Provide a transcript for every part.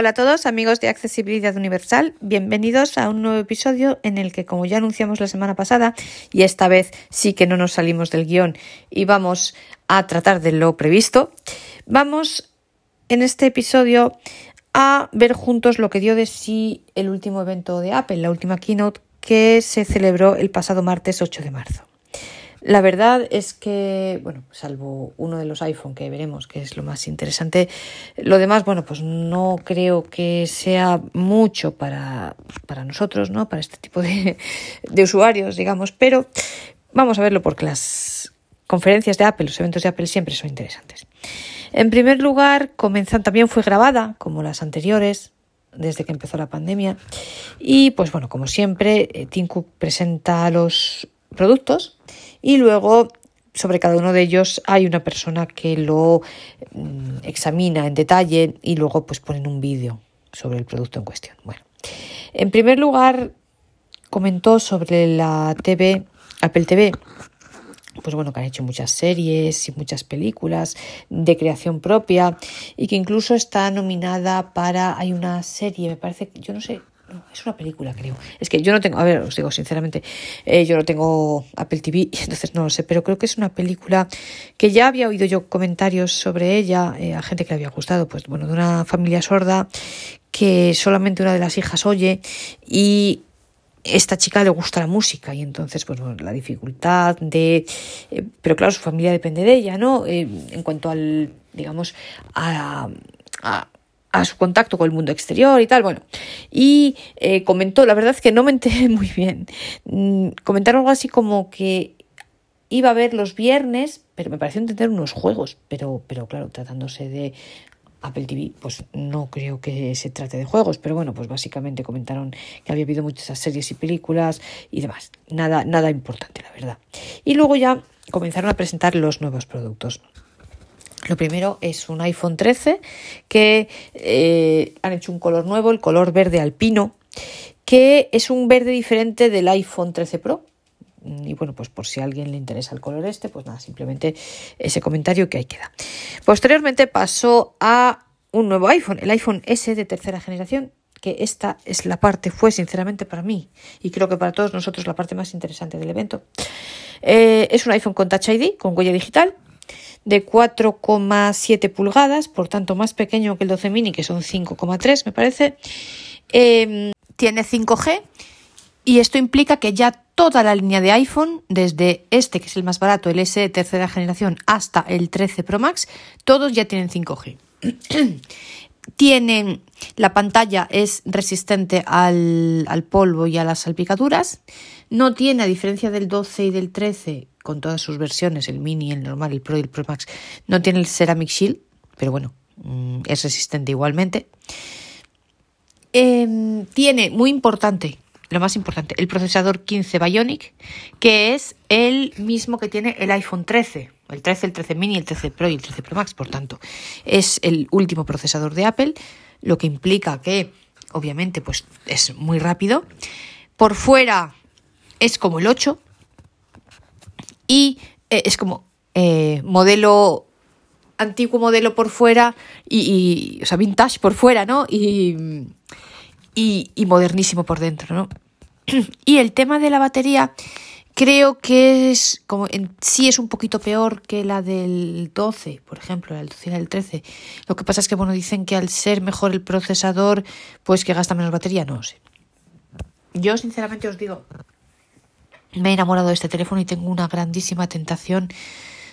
Hola a todos amigos de Accesibilidad Universal, bienvenidos a un nuevo episodio en el que como ya anunciamos la semana pasada y esta vez sí que no nos salimos del guion y vamos a tratar de lo previsto, vamos en este episodio a ver juntos lo que dio de sí el último evento de Apple, la última keynote que se celebró el pasado martes 8 de marzo. La verdad es que, bueno, salvo uno de los iPhone que veremos, que es lo más interesante, lo demás, bueno, pues no creo que sea mucho para, para nosotros, ¿no? Para este tipo de, de usuarios, digamos, pero vamos a verlo porque las conferencias de Apple, los eventos de Apple siempre son interesantes. En primer lugar, comenzan, también fue grabada, como las anteriores, desde que empezó la pandemia. Y pues bueno, como siempre, eh, Tim Cook presenta los productos y luego sobre cada uno de ellos hay una persona que lo mm, examina en detalle y luego pues ponen un vídeo sobre el producto en cuestión. Bueno, en primer lugar comentó sobre la TV, Apple TV, pues bueno, que han hecho muchas series y muchas películas de creación propia y que incluso está nominada para, hay una serie, me parece, yo no sé, es una película, creo. Es que yo no tengo, a ver, os digo sinceramente, eh, yo no tengo Apple TV, entonces no lo sé, pero creo que es una película que ya había oído yo comentarios sobre ella eh, a gente que le había gustado, pues bueno, de una familia sorda que solamente una de las hijas oye y esta chica le gusta la música y entonces pues bueno, la dificultad de eh, pero claro su familia depende de ella no en cuanto al digamos a, a a su contacto con el mundo exterior y tal, bueno. Y eh, comentó, la verdad es que no me enteré muy bien, mm, comentaron algo así como que iba a ver los viernes, pero me pareció entender unos juegos, pero, pero claro, tratándose de Apple TV, pues no creo que se trate de juegos, pero bueno, pues básicamente comentaron que había habido muchas series y películas y demás. Nada, nada importante, la verdad. Y luego ya comenzaron a presentar los nuevos productos. Lo primero es un iPhone 13 que eh, han hecho un color nuevo, el color verde alpino, que es un verde diferente del iPhone 13 Pro. Y bueno, pues por si a alguien le interesa el color este, pues nada, simplemente ese comentario que ahí queda. Posteriormente pasó a un nuevo iPhone, el iPhone S de tercera generación, que esta es la parte, fue sinceramente para mí, y creo que para todos nosotros la parte más interesante del evento. Eh, es un iPhone con Touch ID, con huella digital, de 4,7 pulgadas, por tanto más pequeño que el 12 mini, que son 5,3 me parece. Em, tiene 5G y esto implica que ya toda la línea de iPhone, desde este que es el más barato, el S de tercera generación, hasta el 13 Pro Max, todos ya tienen 5G. tienen la pantalla es resistente al, al, polvo y a las salpicaduras. No tiene, a diferencia del 12 y del 13, con todas sus versiones, el mini, el normal, el Pro y el Pro Max, no tiene el Ceramic Shield, pero bueno, mm, es resistente igualmente. Em, tiene, muy importante, lo más importante, el procesador 15 Bionic, que es el mismo que tiene el iPhone 13, el 13, el 13 mini, el 13 Pro y el 13 Pro Max, por tanto, es el último procesador de Apple, lo que implica que, obviamente, pues es muy rápido. Por fuera es como el 8, y eh, es como eh, modelo antiguo modelo por fuera y, o sea, vintage por fuera, ¿no? Y, y, modernísimo por dentro, ¿no? Y el tema de la batería creo que es como sí es un poquito peor que la del 12, por ejemplo, la del 12 y la del 13. Lo que pasa es que bueno, dicen que al ser mejor el procesador, pues que gasta menos batería, no sé. Yo sinceramente os digo, me he enamorado de este teléfono y tengo una grandísima tentación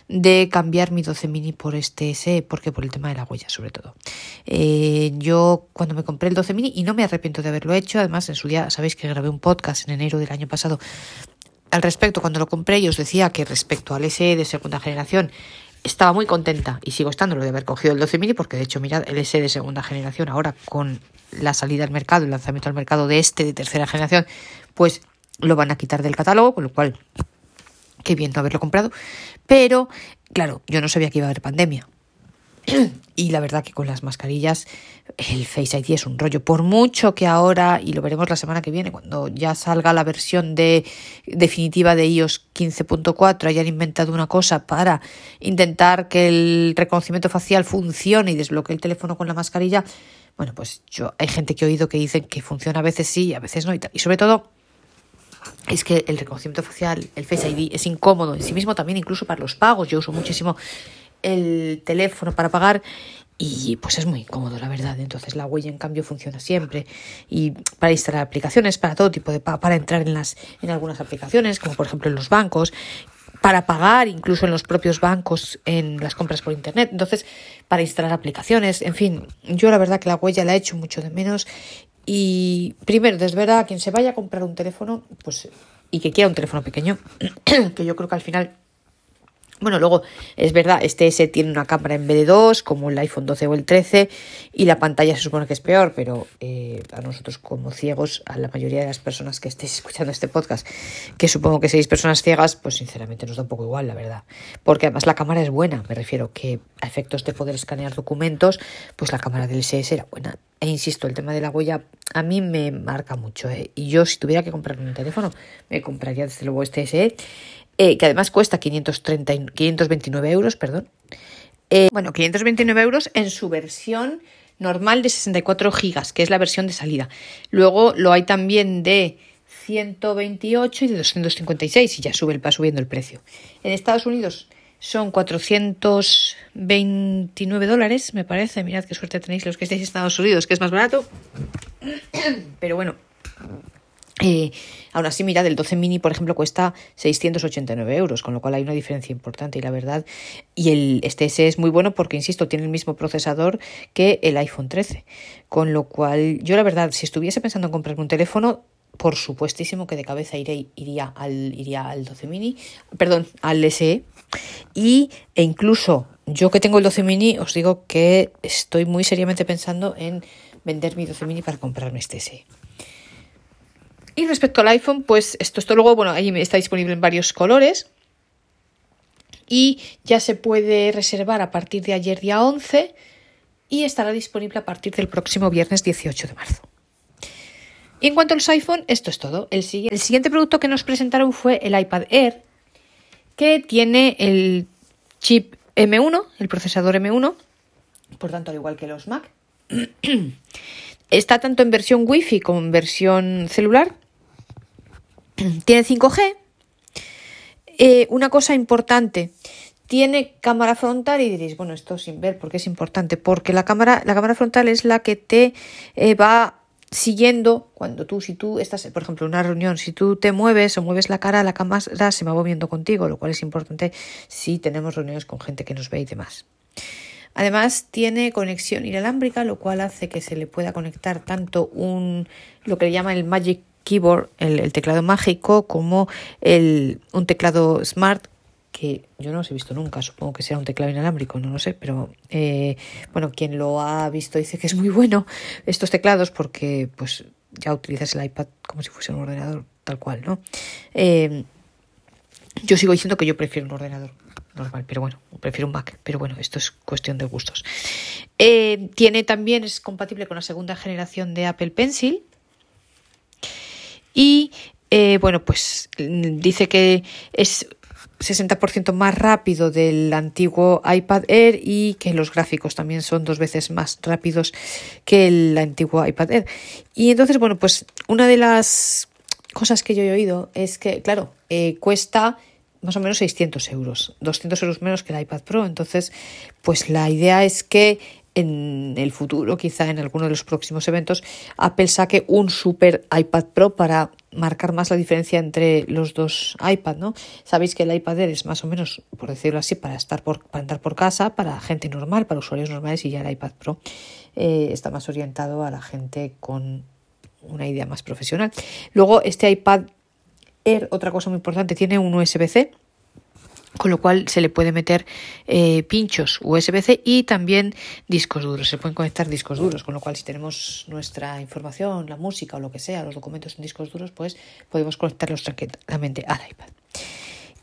de cambiar mi 12 mini por este SE, porque por el tema de la huella sobre todo. Eh, yo cuando me compré el 12 mini, y no me arrepiento de haberlo hecho, además en su día sabéis que grabé un podcast en enero del año pasado al respecto cuando lo compré y os decía que respecto al SE de segunda generación estaba muy contenta y sigo estando lo de haber cogido el 12 mini porque de hecho mirad el SE de segunda generación ahora con la salida al mercado, el lanzamiento al mercado de este de tercera generación, pues lo van a quitar del catálogo, con lo cual, qué bien no haberlo comprado. Pero, claro, yo no sabía que iba a haber pandemia. y la verdad que con las mascarillas el Face ID es un rollo. Por mucho que ahora, y lo veremos la semana que viene, cuando ya salga la versión de, definitiva de iOS 15.4, hayan inventado una cosa para intentar que el reconocimiento facial funcione y desbloquee el teléfono con la mascarilla. Bueno, pues yo hay gente que he oído que dicen que funciona a veces sí, a veces no y. Y sobre todo es que el reconocimiento facial, el Face ID, es incómodo en sí mismo también, incluso para los pagos. Yo uso muchísimo el teléfono para pagar y pues es muy incómodo, la verdad. Entonces la huella, en cambio, funciona siempre. Y para instalar aplicaciones, para todo tipo de para entrar en las en algunas aplicaciones, como por ejemplo en los bancos, para pagar incluso en los propios bancos en las compras por internet. Entonces, para instalar aplicaciones, en fin, yo la verdad que la huella la he hecho mucho de menos y primero, desde verdad, quien se vaya a comprar un teléfono, pues, y que quiera un teléfono pequeño, que yo creo que al final bueno, luego es verdad, este S tiene una cámara en vez de dos, como el iPhone 12 o el 13, y la pantalla se supone que es peor, pero eh, a nosotros como ciegos, a la mayoría de las personas que estéis escuchando este podcast, que supongo que seis personas ciegas, pues sinceramente nos da un poco igual, la verdad. Porque además la cámara es buena, me refiero que a efectos de poder escanear documentos, pues la cámara del SS era buena. E insisto, el tema de la huella a mí me marca mucho. ¿eh? Y yo si tuviera que comprar un teléfono, me compraría desde luego este SE eh, que además cuesta 530, 529 euros, perdón. Eh, bueno, 529 euros en su versión normal de 64 gigas, que es la versión de salida. Luego lo hay también de 128 y de 256 y ya sube, va subiendo el precio. En Estados Unidos son 429 dólares, me parece. Mirad qué suerte tenéis los que estéis en Estados Unidos, que es más barato. Pero bueno, eh, aún así, mira, del 12 mini, por ejemplo, cuesta 689 euros, con lo cual hay una diferencia importante y la verdad. Y el este S es muy bueno porque, insisto, tiene el mismo procesador que el iPhone 13. Con lo cual, yo la verdad, si estuviese pensando en comprarme un teléfono, por supuestísimo que de cabeza iré, iría, al, iría al 12 mini, perdón, al SE. Y, e incluso yo que tengo el 12 mini, os digo que estoy muy seriamente pensando en vender mi 12 mini para comprarme este SE. Y respecto al iPhone, pues esto, esto luego, bueno, ahí está disponible en varios colores. Y ya se puede reservar a partir de ayer día 11 y estará disponible a partir del próximo viernes 18 de marzo. Y en cuanto a los iPhone, esto es todo. El, el siguiente producto que nos presentaron fue el iPad Air, que tiene el chip M1, el procesador M1, por tanto, al igual que los Mac. Está tanto en versión Wi-Fi como en versión celular tiene 5G. Eh, una cosa importante, tiene cámara frontal y diréis, bueno, esto sin ver, ¿por qué es importante? Porque la cámara, la cámara frontal es la que te eh, va siguiendo cuando tú, si tú estás, por ejemplo, en una reunión, si tú te mueves o mueves la cara, la cámara se va moviendo contigo, lo cual es importante si tenemos reuniones con gente que nos ve y demás. Además, tiene conexión inalámbrica, lo cual hace que se le pueda conectar tanto un, lo que le llama el Magic keyboard, el, teclado mágico, como el, un teclado smart que yo no los he visto nunca, supongo que sea un teclado inalámbrico, no lo sé, pero eh, bueno, quien lo ha visto dice que es muy bueno estos teclados porque pues ya utilizas el iPad como si fuese un ordenador tal cual, ¿no? Eh, yo sigo diciendo que yo prefiero un ordenador normal, pero bueno, prefiero un Mac, pero bueno, esto es cuestión de gustos. Eh, tiene también, es compatible con la segunda generación de Apple Pencil, y eh, bueno, pues dice que es 60% más rápido del antiguo iPad Air y que los gráficos también son dos veces más rápidos que el antiguo iPad Air. Y entonces, bueno, pues una de las cosas que yo he oído es que, claro, eh, cuesta más o menos 600 euros, 200 euros menos que el iPad Pro. Entonces, pues la idea es que en el futuro, quizá en alguno de los próximos eventos, Apple saque un super iPad Pro para marcar más la diferencia entre los dos iPad, ¿no? Sabéis que el iPad Air es más o menos, por decirlo así, para estar por, para andar por casa, para gente normal, para usuarios normales, y ya el iPad Pro eh, está más orientado a la gente con una idea más profesional. Luego, este iPad Air, otra cosa muy importante, tiene un USB-C con lo cual se le puede meter eh, pinchos USB-C y también discos duros. Se pueden conectar discos duros, con lo cual si tenemos nuestra información, la música o lo que sea, los documentos en discos duros, pues podemos conectarlos tranquilamente al iPad.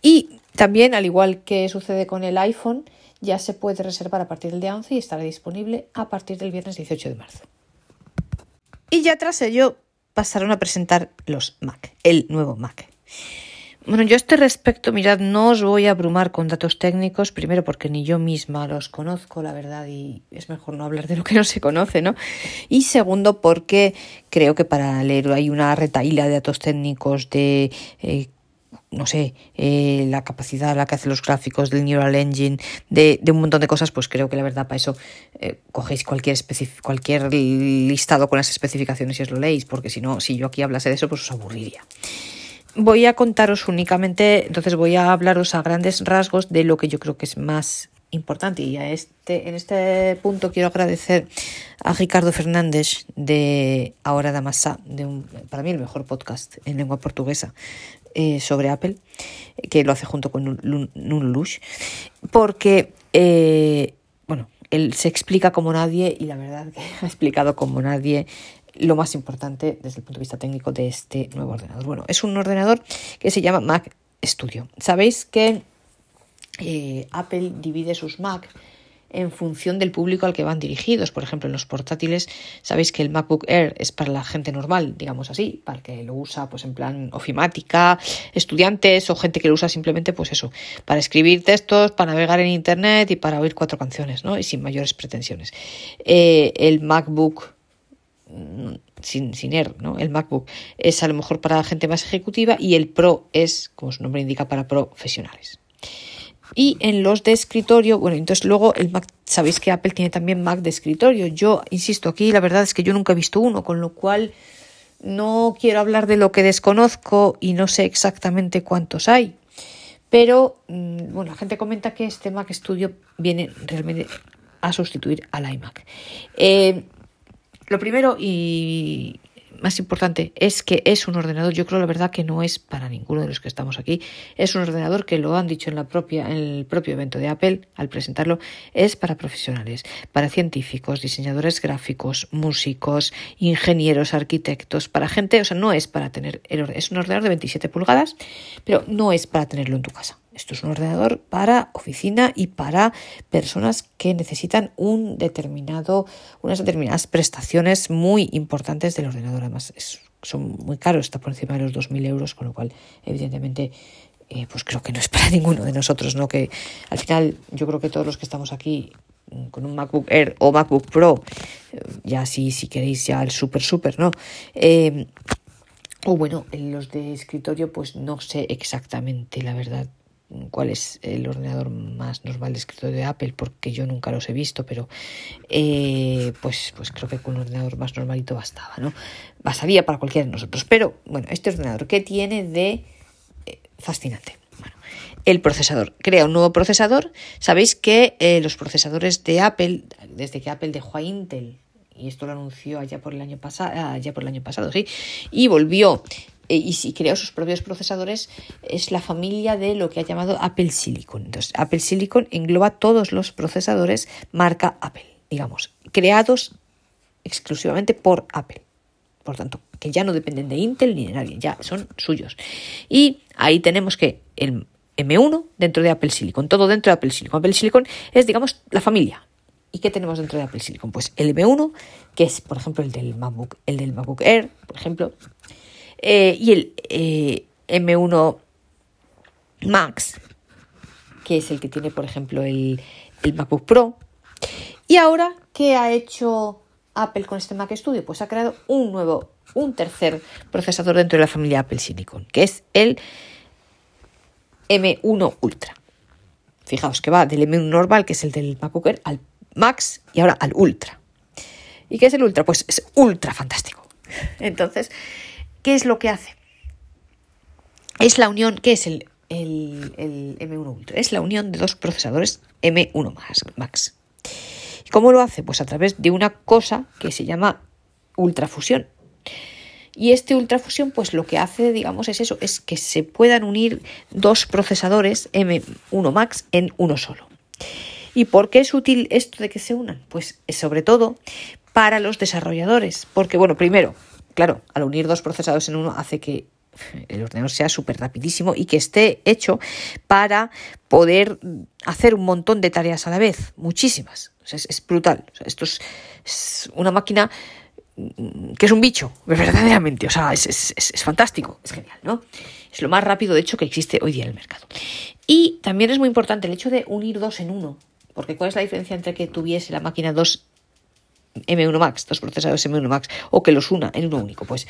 Y también, al igual que sucede con el iPhone, ya se puede reservar a partir del día 11 y estará disponible a partir del viernes 18 de marzo. Y ya tras ello pasaron a presentar los Mac, el nuevo Mac. Bueno, yo a este respecto, mirad, no os voy a abrumar con datos técnicos, primero porque ni yo misma los conozco, la verdad, y es mejor no hablar de lo que no se conoce, ¿no? Y segundo, porque creo que para leer hay una retaíla de datos técnicos de eh, no sé, eh, la capacidad a la que hace los gráficos del Neural Engine, de, un montón de cosas, pues creo que la verdad para eso eh, cogéis cualquier, cualquier listado con las especificaciones y os lo leéis, porque si no, si yo aquí hablase de eso, pues os aburriría voy a contaros únicamente, entonces voy a hablaros a grandes rasgos de lo que yo creo que es más importante. Y a este, en este punto quiero agradecer a Ricardo Fernández de Ahora da Masa, de un, para mí el mejor podcast en lengua portuguesa eh, sobre Apple, que lo hace junto con Nunlush, porque, eh, bueno, él se explica como nadie y la verdad que ha explicado como nadie lo más importante desde el punto de vista técnico de este nuevo ordenador. Bueno, es un ordenador que se llama Mac Studio. Sabéis que eh, Apple divide sus Mac en función del público al que van dirigidos. Por ejemplo, en los portátiles, sabéis que el MacBook Air es para la gente normal, digamos así, para el que lo usa pues en plan ofimática, estudiantes o gente que lo usa simplemente pues eso, para escribir textos, para navegar en internet y para oír cuatro canciones, ¿no? Y sin mayores pretensiones. Eh, el MacBook sin, sin ¿no? El MacBook es a lo mejor para gente más ejecutiva y el Pro es, como su nombre indica, para profesionales. Y en los de escritorio, bueno, entonces luego el Mac, sabéis que Apple tiene también Mac de escritorio. Yo insisto aquí, la verdad es que yo nunca he visto uno, con lo cual no quiero hablar de lo que desconozco y no sé exactamente cuántos hay. Pero, mm, bueno, la gente comenta que este Mac Studio viene realmente a sustituir al iMac. Eh, lo primero y más importante es que es un ordenador, yo creo la verdad que no es para ninguno de los que estamos aquí, es un ordenador que lo han dicho en la propia en el propio evento de Apple al presentarlo, es para profesionales, para científicos, diseñadores gráficos, músicos, ingenieros, arquitectos, para gente, o sea, no es para tener es un ordenador de 27 pulgadas, pero no es para tenerlo en tu casa. Esto es un ordenador para oficina y para personas que necesitan un determinado, unas determinadas prestaciones muy importantes del ordenador. Además, son muy caros, está por encima de los 2.000 euros, con lo cual, evidentemente, eh, pues creo que no es para ninguno de nosotros, ¿no? Que al final yo creo que todos los que estamos aquí mm, con un MacBook Air o MacBook Pro, eh, ya si, si queréis ya el super super, ¿no? Eh, o bueno, en los de escritorio, pues no sé exactamente, la verdad, cuál es el ordenador más normal de escritorio de Apple, porque yo nunca los he visto, pero eh, pues, pues creo que con un ordenador más normalito bastaba, ¿no? Bastaría para cualquiera de nosotros. Pero bueno, este ordenador, ¿qué tiene de eh, fascinante? Bueno, el procesador. Crea un nuevo procesador. Sabéis que eh, los procesadores de Apple, desde que Apple dejó a Intel y esto lo anunció allá por el año pasado, allá por el año pasado, sí, y volvió y si creó sus propios procesadores, es la familia de lo que ha llamado Apple Silicon. Entonces, Apple Silicon engloba todos los procesadores marca Apple, digamos, creados exclusivamente por Apple. Por tanto, que ya no dependen de Intel ni de nadie, ya son suyos. Y ahí tenemos que el M1 dentro de Apple Silicon, todo dentro de Apple Silicon. Apple Silicon es, digamos, la familia. ¿Y qué tenemos dentro de Apple Silicon? Pues el M1, que es, por ejemplo, el del MacBook, el del MacBook Air, por ejemplo, eh, y el eh, M1 Max, que es el que tiene, por ejemplo, el, MacBook Pro. Y ahora, ¿qué ha hecho Apple con este Mac Studio? Pues ha creado un nuevo, un tercer procesador dentro de la familia Apple Silicon, que es el M1 Ultra. Fijaos que va del M1 normal, que es el del MacBook Air, al Max y ahora al Ultra. ¿Y qué es el Ultra? Pues es ultra fantástico. Entonces, ¿Qué es lo que hace? Es la unión, ¿qué es el, M1 Ultra? Es la unión de dos procesadores M1 Max. ¿Y cómo lo hace? Pues a través de una cosa que se llama ultrafusión. Y este ultrafusión, pues lo que hace, digamos, es eso, es que se puedan unir dos procesadores M1 Max en uno solo. ¿Y por qué es útil esto de que se unan? Pues sobre todo para los desarrolladores. Porque, bueno, primero, Claro, al unir dos procesadores en uno hace que el ordenador sea súper rapidísimo y que esté hecho para poder hacer un montón de tareas a la vez, muchísimas. es, brutal. esto es, una máquina que es un bicho, verdaderamente. O sea, es, es, fantástico, es genial, ¿no? Es lo más rápido, de hecho, que existe hoy día en el mercado. Y también es muy importante el hecho de unir dos en uno. Porque ¿cuál es la diferencia entre que tuviese la máquina dos M1 Max, dos procesadores M1 Max, o que los una en uno único? Pues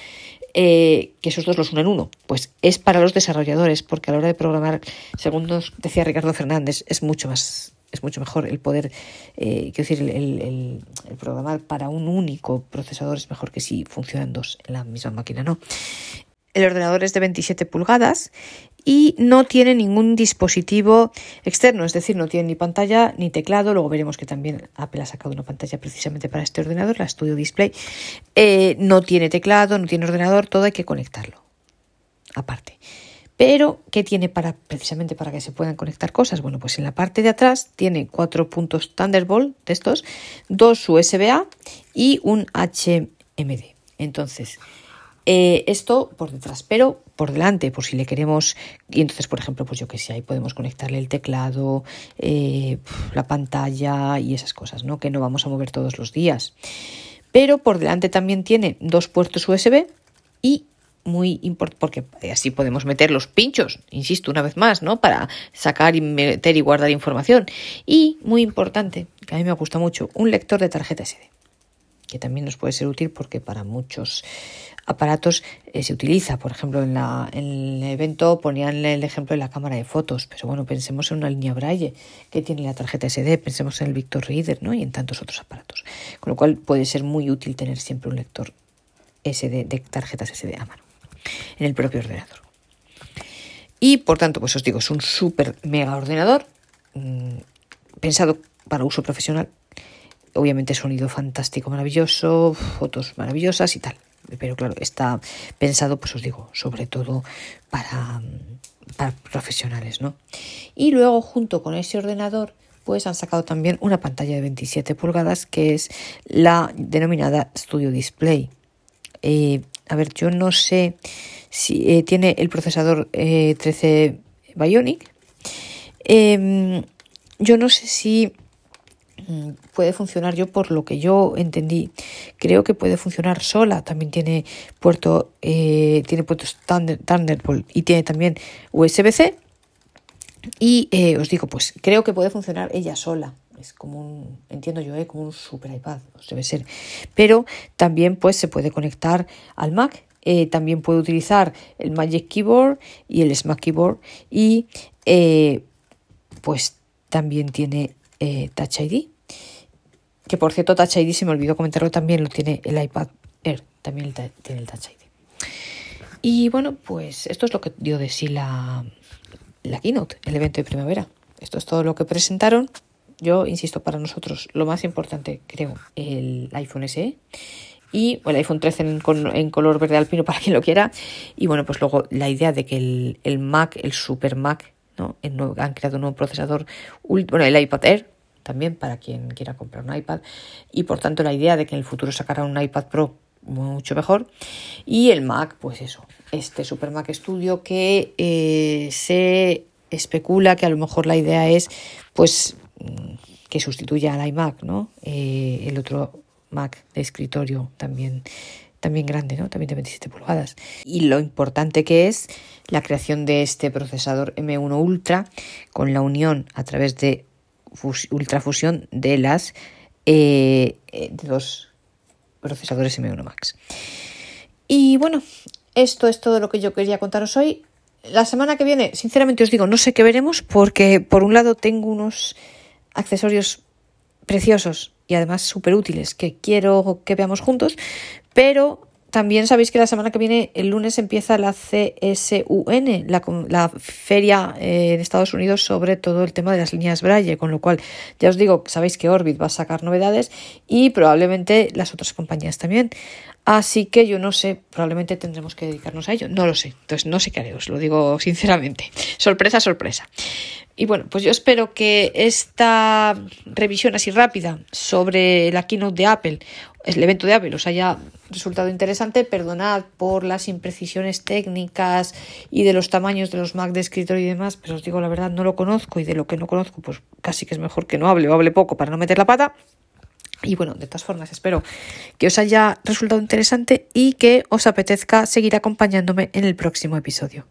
eh, que esos dos los unen en uno. Pues es para los desarrolladores, porque a la hora de programar, según nos decía Ricardo Fernández, es mucho más es mucho mejor el poder, eh, quiero decir, el, programar para un único procesador es mejor que si funcionan dos en la misma máquina, ¿no? El ordenador es de 27 pulgadas y no tiene ningún dispositivo externo, es decir, no tiene ni pantalla ni teclado. Luego veremos que también Apple ha sacado una pantalla precisamente para este ordenador, la Studio Display. Eh, no tiene teclado, no tiene ordenador, todo hay que conectarlo aparte. Pero, ¿qué tiene para precisamente para que se puedan conectar cosas? Bueno, pues en la parte de atrás tiene cuatro puntos Thunderbolt de estos, dos USB-A y un HMD. Entonces, eh, esto por detrás, pero por delante, por si le queremos. Y entonces, por ejemplo, pues yo que sé, ahí podemos conectarle el teclado, eh, la pantalla y esas cosas, ¿no? Que no vamos a mover todos los días. Pero por delante también tiene dos puertos USB y muy importante porque así podemos meter los pinchos, insisto una vez más, ¿no? Para sacar y meter y guardar información. Y muy importante, que a mí me gusta mucho, un lector de tarjeta SD que también nos puede ser útil porque para muchos aparatos eh, se utiliza. Por ejemplo, en, el evento ponían el ejemplo de la cámara de fotos, pero bueno, pensemos en una línea Braille que tiene la tarjeta SD, pensemos en el Victor Reader ¿no? y en tantos otros aparatos. Con lo cual puede ser muy útil tener siempre un lector SD de tarjetas SD a mano en el propio ordenador. Y por tanto, pues os digo, es un súper mega ordenador mm, pensado para uso profesional obviamente sonido fantástico, maravilloso, fotos maravillosas y tal. Pero claro, está pensado, pues os digo, sobre todo para, profesionales, ¿no? Y luego, junto con ese ordenador, pues han sacado también una pantalla de 27 pulgadas que es la denominada Studio Display. Eh, a ver, yo no sé si eh, tiene el procesador 13 eh, Bionic. Em, yo no sé si puede funcionar yo por lo que yo entendí creo que puede funcionar sola. También tiene puerto eh, tiene puertos Thunderbolt y tiene también USB-C y eh, os digo pues creo que puede funcionar ella sola. Es como un entiendo yo eh, como un super iPad debe ser. Pero también pues se puede conectar al Mac también puede utilizar el Magic Keyboard y el Smart Keyboard y pues también tiene eh, Touch ID. Que por cierto, Touch ID, se me olvidó comentarlo también, lo tiene el iPad Air, también tiene el Touch ID. Y bueno, pues esto es lo que dio de sí la, la keynote, el evento de primavera. Esto es todo lo que presentaron. Yo insisto, para nosotros lo más importante, creo, el iPhone SE y el iPhone 13 en, color verde alpino para quien lo quiera. Y bueno, pues luego la idea de que el, el Mac, el Super Mac, ¿no? han creado un nuevo procesador, bueno, el iPad Air también para quien quiera comprar un iPad y por tanto la idea de que en el futuro sacará un iPad Pro mucho mejor y el Mac pues eso este Super Mac Studio que eh, se especula que a lo mejor la idea es pues mm, que sustituya al iMac no eh, el otro Mac de escritorio también también grande, ¿no? También de 27 pulgadas. Y lo importante que es la creación de este procesador M1 Ultra con la unión a través de ultrafusión de las eh, de los procesadores M1 Max. Y bueno, esto es todo lo que yo quería contaros hoy. La semana que viene, sinceramente os digo, no sé qué veremos porque por un lado tengo unos accesorios preciosos y además súper útiles que quiero que veamos juntos, pero también sabéis que la semana que viene, el lunes, empieza la CSUN, la, la feria eh, en Estados Unidos sobre todo el tema de las líneas Braille, con lo cual ya os digo, sabéis que Orbit va a sacar novedades y probablemente las otras compañías también. Así que yo no sé, probablemente tendremos que dedicarnos a ello, no lo sé, entonces no sé qué haré, os lo digo sinceramente. Sorpresa, sorpresa. Y bueno, pues yo espero que esta revisión así rápida sobre la keynote de Apple, el evento de Apple, os haya resultado interesante. Perdonad por las imprecisiones técnicas y de los tamaños de los Mac de escritorio y demás, pero os digo la verdad, no lo conozco y de lo que no conozco, pues casi que es mejor que no hable o hable poco para no meter la pata. Y bueno, de todas formas, espero que os haya resultado interesante y que os apetezca seguir acompañándome en el próximo episodio.